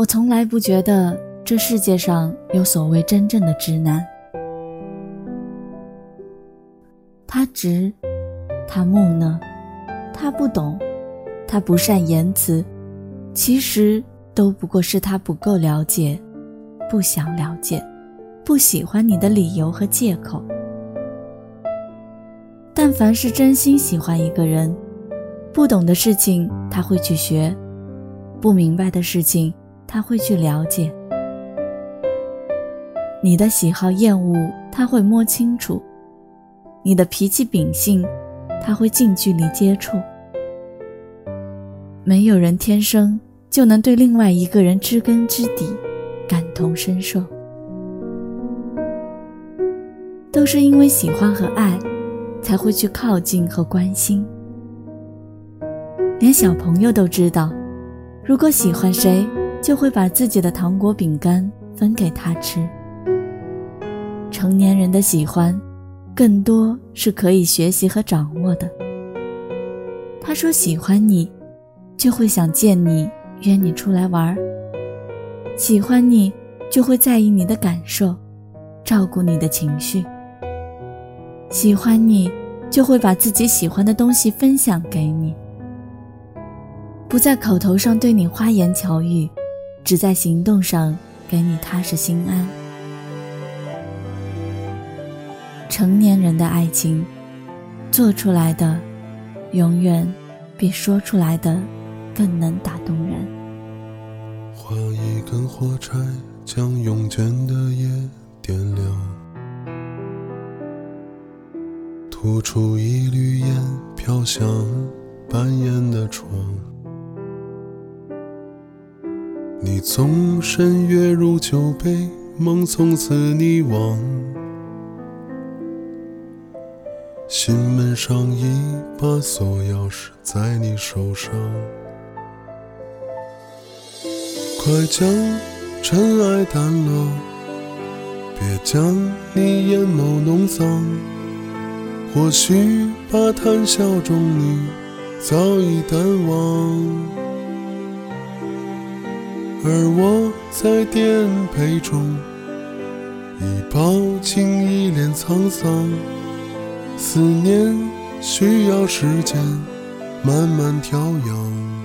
我从来不觉得这世界上有所谓真正的直男。他直，他木讷，他不懂，他不善言辞，其实都不过是他不够了解，不想了解，不喜欢你的理由和借口。但凡是真心喜欢一个人，不懂的事情他会去学，不明白的事情他会去了解，你的喜好厌恶他会摸清楚。你的脾气秉性，他会近距离接触。没有人天生就能对另外一个人知根知底、感同身受，都是因为喜欢和爱，才会去靠近和关心。连小朋友都知道，如果喜欢谁，就会把自己的糖果、饼干分给他吃。成年人的喜欢。更多是可以学习和掌握的。他说喜欢你，就会想见你，约你出来玩喜欢你，就会在意你的感受，照顾你的情绪。喜欢你，就会把自己喜欢的东西分享给你，不在口头上对你花言巧语，只在行动上给你踏实心安。成年人的爱情，做出来的永远比说出来的更能打动人。画一根火柴，将慵倦的夜点亮，吐出一缕烟，飘向半掩的窗。你纵身跃入酒杯，梦从此溺亡。心门上一把锁钥匙在你手上，快将尘埃掸落，别将你眼眸弄脏。或许把谈笑中你早已淡忘，而我在颠沛中已饱经一脸沧桑。思念需要时间慢慢调养。